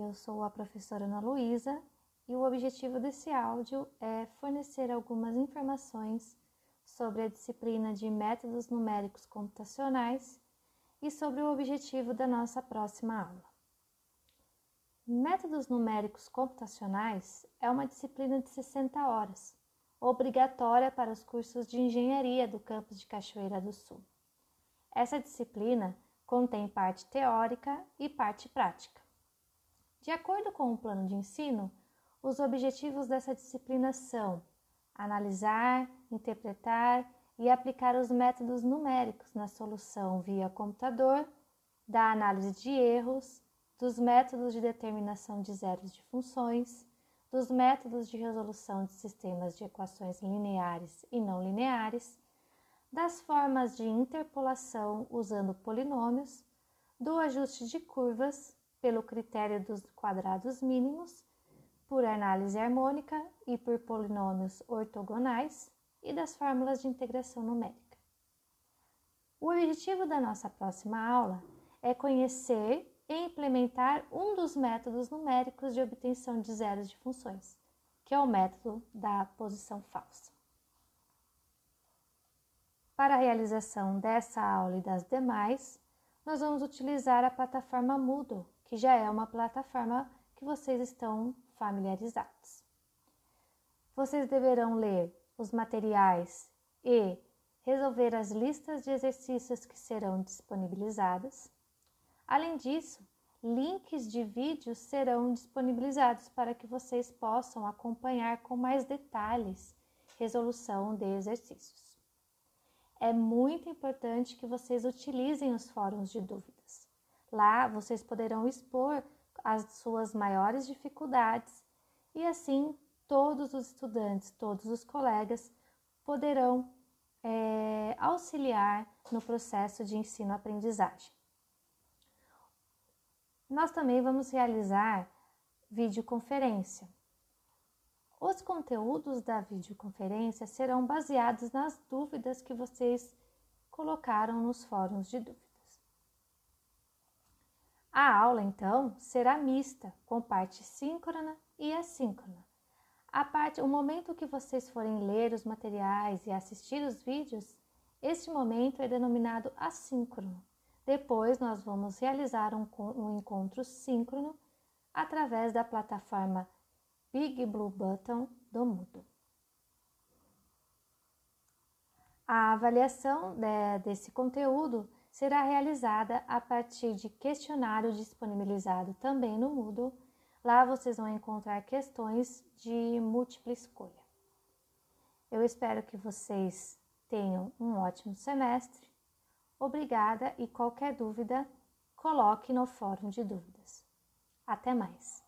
eu sou a professora Ana Luísa e o objetivo desse áudio é fornecer algumas informações sobre a disciplina de métodos numéricos computacionais e sobre o objetivo da nossa próxima aula. Métodos numéricos computacionais é uma disciplina de 60 horas, obrigatória para os cursos de engenharia do campus de Cachoeira do Sul. Essa disciplina contém parte teórica e parte prática. De acordo com o plano de ensino, os objetivos dessa disciplina são analisar, interpretar e aplicar os métodos numéricos na solução via computador, da análise de erros, dos métodos de determinação de zeros de funções, dos métodos de resolução de sistemas de equações lineares e não lineares, das formas de interpolação usando polinômios, do ajuste de curvas pelo critério dos quadrados mínimos, por análise harmônica e por polinômios ortogonais e das fórmulas de integração numérica. O objetivo da nossa próxima aula é conhecer e implementar um dos métodos numéricos de obtenção de zeros de funções, que é o método da posição falsa. Para a realização dessa aula e das demais, nós vamos utilizar a plataforma Moodle, que já é uma plataforma que vocês estão familiarizados. Vocês deverão ler os materiais e resolver as listas de exercícios que serão disponibilizadas. Além disso, links de vídeos serão disponibilizados para que vocês possam acompanhar com mais detalhes resolução de exercícios é muito importante que vocês utilizem os fóruns de dúvidas. Lá vocês poderão expor as suas maiores dificuldades e assim todos os estudantes, todos os colegas poderão é, auxiliar no processo de ensino-aprendizagem. Nós também vamos realizar videoconferência. Os conteúdos da videoconferência serão baseados nas dúvidas que vocês colocaram nos fóruns de dúvidas. A aula, então, será mista, com parte síncrona e assíncrona. A parte, o momento que vocês forem ler os materiais e assistir os vídeos, este momento é denominado assíncrono. Depois, nós vamos realizar um, um encontro síncrono através da plataforma Big Blue Button do Moodle. A avaliação de, desse conteúdo será realizada a partir de questionário disponibilizado também no Moodle. Lá vocês vão encontrar questões de múltipla escolha. Eu espero que vocês tenham um ótimo semestre. Obrigada e qualquer dúvida, coloque no fórum de dúvidas. Até mais!